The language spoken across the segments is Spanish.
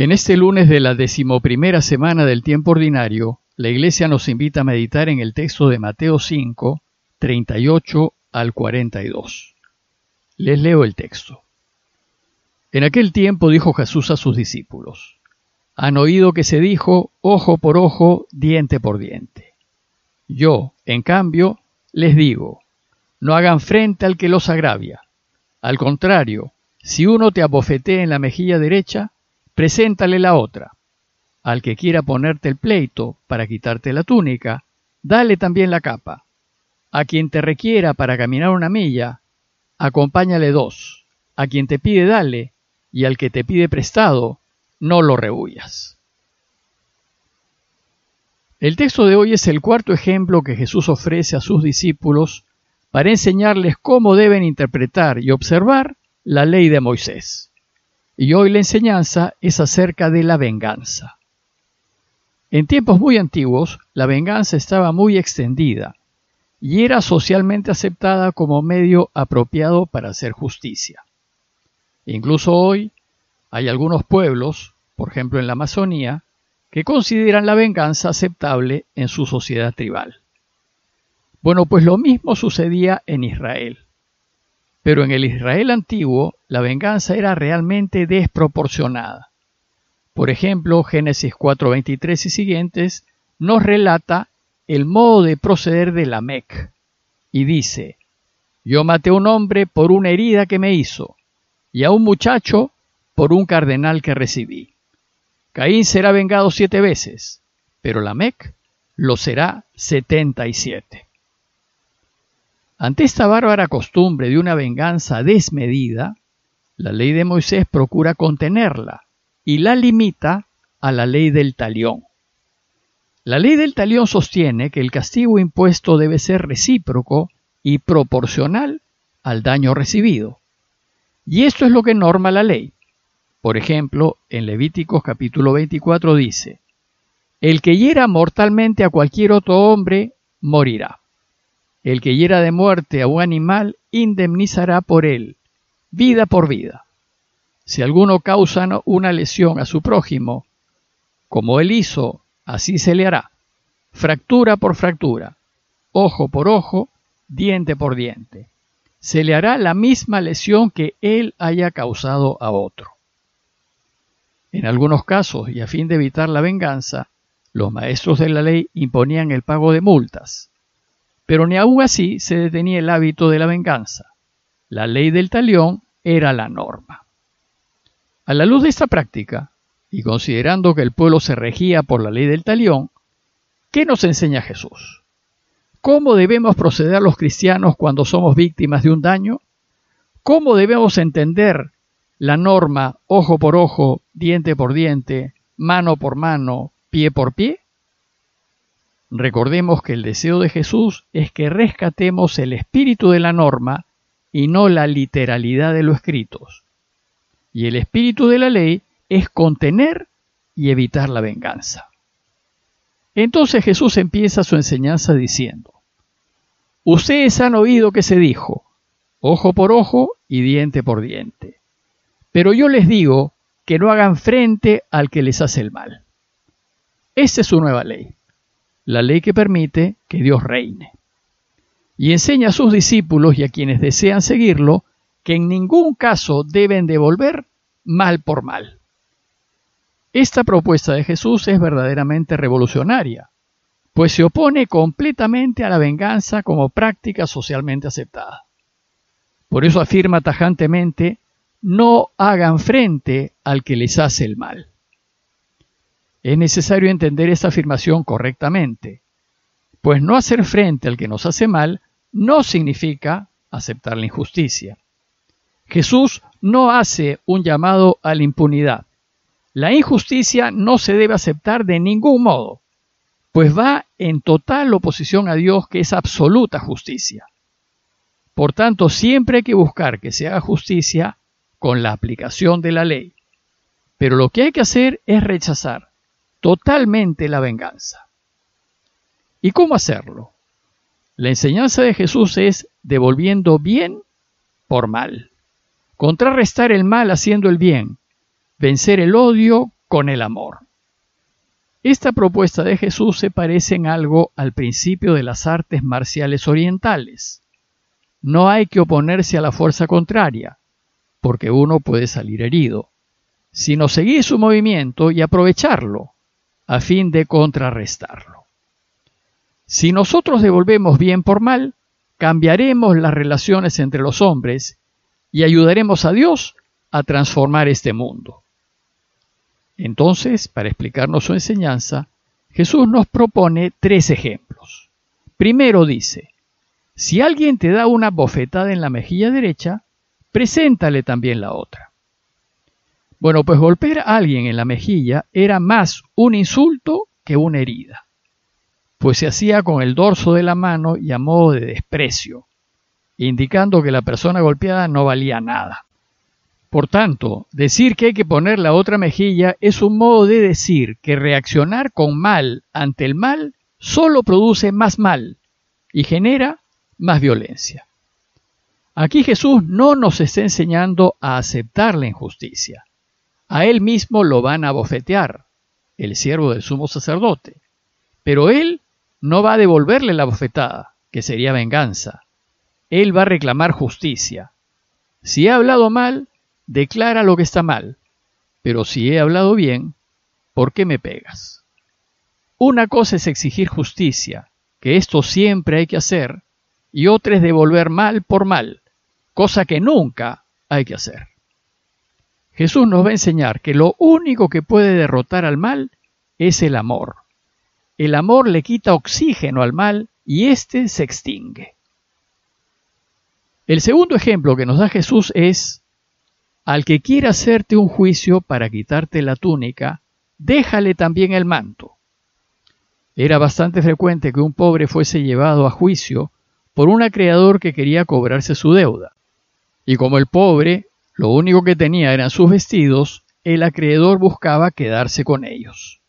En este lunes de la decimoprimera semana del tiempo ordinario, la Iglesia nos invita a meditar en el texto de Mateo 5, 38 al 42. Les leo el texto. En aquel tiempo dijo Jesús a sus discípulos, Han oído que se dijo ojo por ojo, diente por diente. Yo, en cambio, les digo, no hagan frente al que los agravia. Al contrario, si uno te abofetea en la mejilla derecha, preséntale la otra. Al que quiera ponerte el pleito para quitarte la túnica, dale también la capa. A quien te requiera para caminar una milla, acompáñale dos. A quien te pide, dale, y al que te pide prestado, no lo rehuyas. El texto de hoy es el cuarto ejemplo que Jesús ofrece a sus discípulos para enseñarles cómo deben interpretar y observar la ley de Moisés. Y hoy la enseñanza es acerca de la venganza. En tiempos muy antiguos, la venganza estaba muy extendida y era socialmente aceptada como medio apropiado para hacer justicia. Incluso hoy hay algunos pueblos, por ejemplo en la Amazonía, que consideran la venganza aceptable en su sociedad tribal. Bueno, pues lo mismo sucedía en Israel. Pero en el Israel antiguo, la venganza era realmente desproporcionada. Por ejemplo, Génesis 4:23 y siguientes nos relata el modo de proceder de Lamec y dice, yo maté a un hombre por una herida que me hizo, y a un muchacho por un cardenal que recibí. Caín será vengado siete veces, pero Lamec lo será setenta y siete. Ante esta bárbara costumbre de una venganza desmedida, la ley de Moisés procura contenerla y la limita a la ley del talión. La ley del talión sostiene que el castigo impuesto debe ser recíproco y proporcional al daño recibido. Y esto es lo que norma la ley. Por ejemplo, en Levíticos capítulo 24 dice, El que hiera mortalmente a cualquier otro hombre, morirá. El que hiera de muerte a un animal indemnizará por él, vida por vida. Si alguno causa una lesión a su prójimo, como él hizo, así se le hará, fractura por fractura, ojo por ojo, diente por diente. Se le hará la misma lesión que él haya causado a otro. En algunos casos, y a fin de evitar la venganza, los maestros de la ley imponían el pago de multas. Pero ni aún así se detenía el hábito de la venganza. La ley del talión era la norma. A la luz de esta práctica, y considerando que el pueblo se regía por la ley del talión, ¿qué nos enseña Jesús? ¿Cómo debemos proceder los cristianos cuando somos víctimas de un daño? ¿Cómo debemos entender la norma ojo por ojo, diente por diente, mano por mano, pie por pie? Recordemos que el deseo de Jesús es que rescatemos el espíritu de la norma y no la literalidad de los escritos. Y el espíritu de la ley es contener y evitar la venganza. Entonces Jesús empieza su enseñanza diciendo, Ustedes han oído que se dijo, ojo por ojo y diente por diente. Pero yo les digo que no hagan frente al que les hace el mal. Esta es su nueva ley la ley que permite que Dios reine. Y enseña a sus discípulos y a quienes desean seguirlo que en ningún caso deben devolver mal por mal. Esta propuesta de Jesús es verdaderamente revolucionaria, pues se opone completamente a la venganza como práctica socialmente aceptada. Por eso afirma tajantemente, no hagan frente al que les hace el mal. Es necesario entender esta afirmación correctamente, pues no hacer frente al que nos hace mal no significa aceptar la injusticia. Jesús no hace un llamado a la impunidad. La injusticia no se debe aceptar de ningún modo, pues va en total oposición a Dios que es absoluta justicia. Por tanto, siempre hay que buscar que se haga justicia con la aplicación de la ley. Pero lo que hay que hacer es rechazar totalmente la venganza. ¿Y cómo hacerlo? La enseñanza de Jesús es devolviendo bien por mal, contrarrestar el mal haciendo el bien, vencer el odio con el amor. Esta propuesta de Jesús se parece en algo al principio de las artes marciales orientales. No hay que oponerse a la fuerza contraria, porque uno puede salir herido, sino seguir su movimiento y aprovecharlo, a fin de contrarrestarlo. Si nosotros devolvemos bien por mal, cambiaremos las relaciones entre los hombres y ayudaremos a Dios a transformar este mundo. Entonces, para explicarnos su enseñanza, Jesús nos propone tres ejemplos. Primero dice, si alguien te da una bofetada en la mejilla derecha, preséntale también la otra. Bueno, pues golpear a alguien en la mejilla era más un insulto que una herida, pues se hacía con el dorso de la mano y a modo de desprecio, indicando que la persona golpeada no valía nada. Por tanto, decir que hay que poner la otra mejilla es un modo de decir que reaccionar con mal ante el mal solo produce más mal y genera más violencia. Aquí Jesús no nos está enseñando a aceptar la injusticia. A él mismo lo van a bofetear, el siervo del sumo sacerdote. Pero él no va a devolverle la bofetada, que sería venganza. Él va a reclamar justicia. Si he hablado mal, declara lo que está mal, pero si he hablado bien, ¿por qué me pegas? Una cosa es exigir justicia, que esto siempre hay que hacer, y otra es devolver mal por mal, cosa que nunca hay que hacer. Jesús nos va a enseñar que lo único que puede derrotar al mal es el amor. El amor le quita oxígeno al mal y éste se extingue. El segundo ejemplo que nos da Jesús es al que quiera hacerte un juicio para quitarte la túnica, déjale también el manto. Era bastante frecuente que un pobre fuese llevado a juicio por un acreedor que quería cobrarse su deuda. Y como el pobre lo único que tenía eran sus vestidos, el acreedor buscaba quedarse con ellos.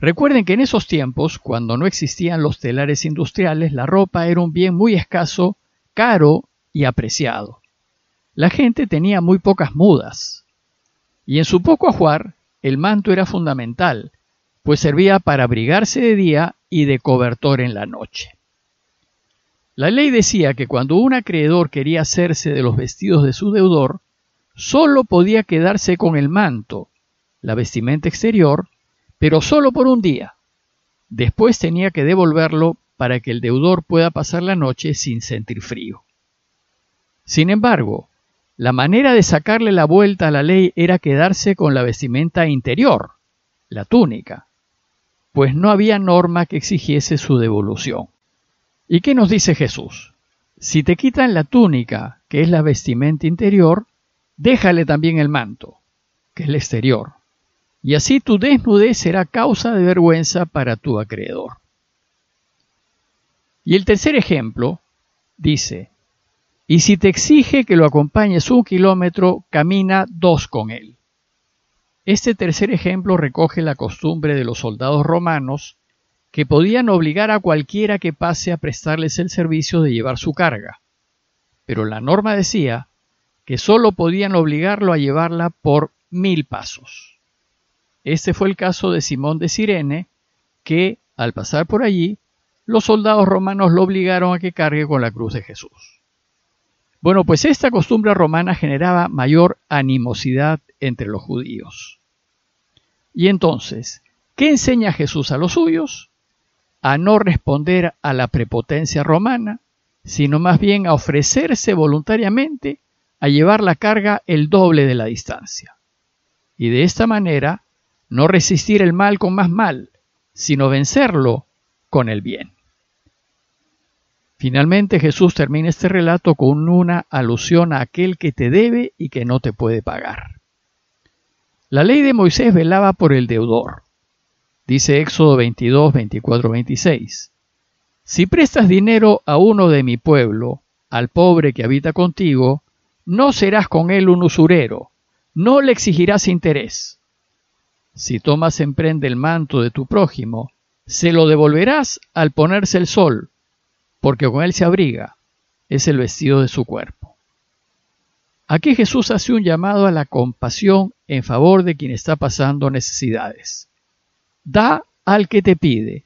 Recuerden que en esos tiempos, cuando no existían los telares industriales, la ropa era un bien muy escaso, caro y apreciado la gente tenía muy pocas mudas, y en su poco ajuar el manto era fundamental, pues servía para abrigarse de día y de cobertor en la noche. La ley decía que cuando un acreedor quería hacerse de los vestidos de su deudor, sólo podía quedarse con el manto, la vestimenta exterior, pero sólo por un día. Después tenía que devolverlo para que el deudor pueda pasar la noche sin sentir frío. Sin embargo, la manera de sacarle la vuelta a la ley era quedarse con la vestimenta interior, la túnica, pues no había norma que exigiese su devolución. ¿Y qué nos dice Jesús? Si te quitan la túnica, que es la vestimenta interior, déjale también el manto, que es el exterior, y así tu desnudez será causa de vergüenza para tu acreedor. Y el tercer ejemplo dice, y si te exige que lo acompañes un kilómetro, camina dos con él. Este tercer ejemplo recoge la costumbre de los soldados romanos que podían obligar a cualquiera que pase a prestarles el servicio de llevar su carga. Pero la norma decía que sólo podían obligarlo a llevarla por mil pasos. Este fue el caso de Simón de Sirene, que, al pasar por allí, los soldados romanos lo obligaron a que cargue con la cruz de Jesús. Bueno, pues esta costumbre romana generaba mayor animosidad entre los judíos. Y entonces, ¿qué enseña Jesús a los suyos? A no responder a la prepotencia romana, sino más bien a ofrecerse voluntariamente a llevar la carga el doble de la distancia. Y de esta manera, no resistir el mal con más mal, sino vencerlo con el bien. Finalmente Jesús termina este relato con una alusión a aquel que te debe y que no te puede pagar. La ley de Moisés velaba por el deudor. Dice Éxodo 22, 24, 26. Si prestas dinero a uno de mi pueblo, al pobre que habita contigo, no serás con él un usurero, no le exigirás interés. Si tomas en prenda el manto de tu prójimo, se lo devolverás al ponerse el sol, porque con él se abriga, es el vestido de su cuerpo. Aquí Jesús hace un llamado a la compasión en favor de quien está pasando necesidades. Da al que te pide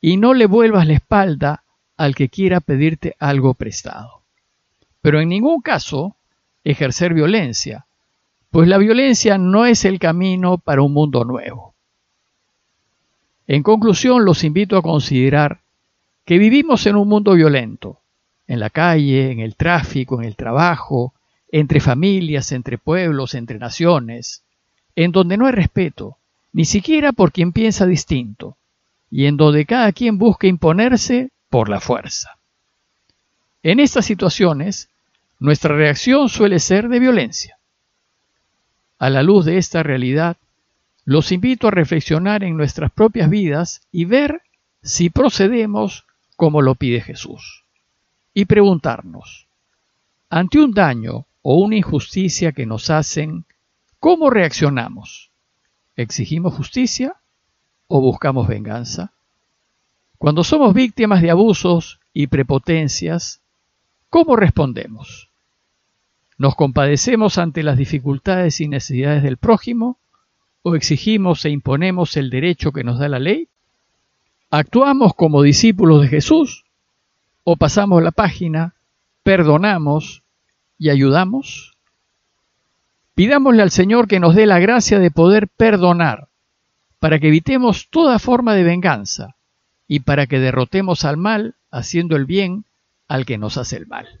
y no le vuelvas la espalda al que quiera pedirte algo prestado. Pero en ningún caso ejercer violencia, pues la violencia no es el camino para un mundo nuevo. En conclusión, los invito a considerar que vivimos en un mundo violento, en la calle, en el tráfico, en el trabajo, entre familias, entre pueblos, entre naciones, en donde no hay respeto, ni siquiera por quien piensa distinto, y en donde cada quien busca imponerse por la fuerza. En estas situaciones, nuestra reacción suele ser de violencia. A la luz de esta realidad, los invito a reflexionar en nuestras propias vidas y ver si procedemos como lo pide Jesús. Y preguntarnos, ante un daño o una injusticia que nos hacen, ¿cómo reaccionamos? ¿Exigimos justicia o buscamos venganza? Cuando somos víctimas de abusos y prepotencias, ¿cómo respondemos? ¿Nos compadecemos ante las dificultades y necesidades del prójimo o exigimos e imponemos el derecho que nos da la ley? ¿Actuamos como discípulos de Jesús o pasamos la página, perdonamos y ayudamos? Pidámosle al Señor que nos dé la gracia de poder perdonar para que evitemos toda forma de venganza y para que derrotemos al mal haciendo el bien al que nos hace el mal.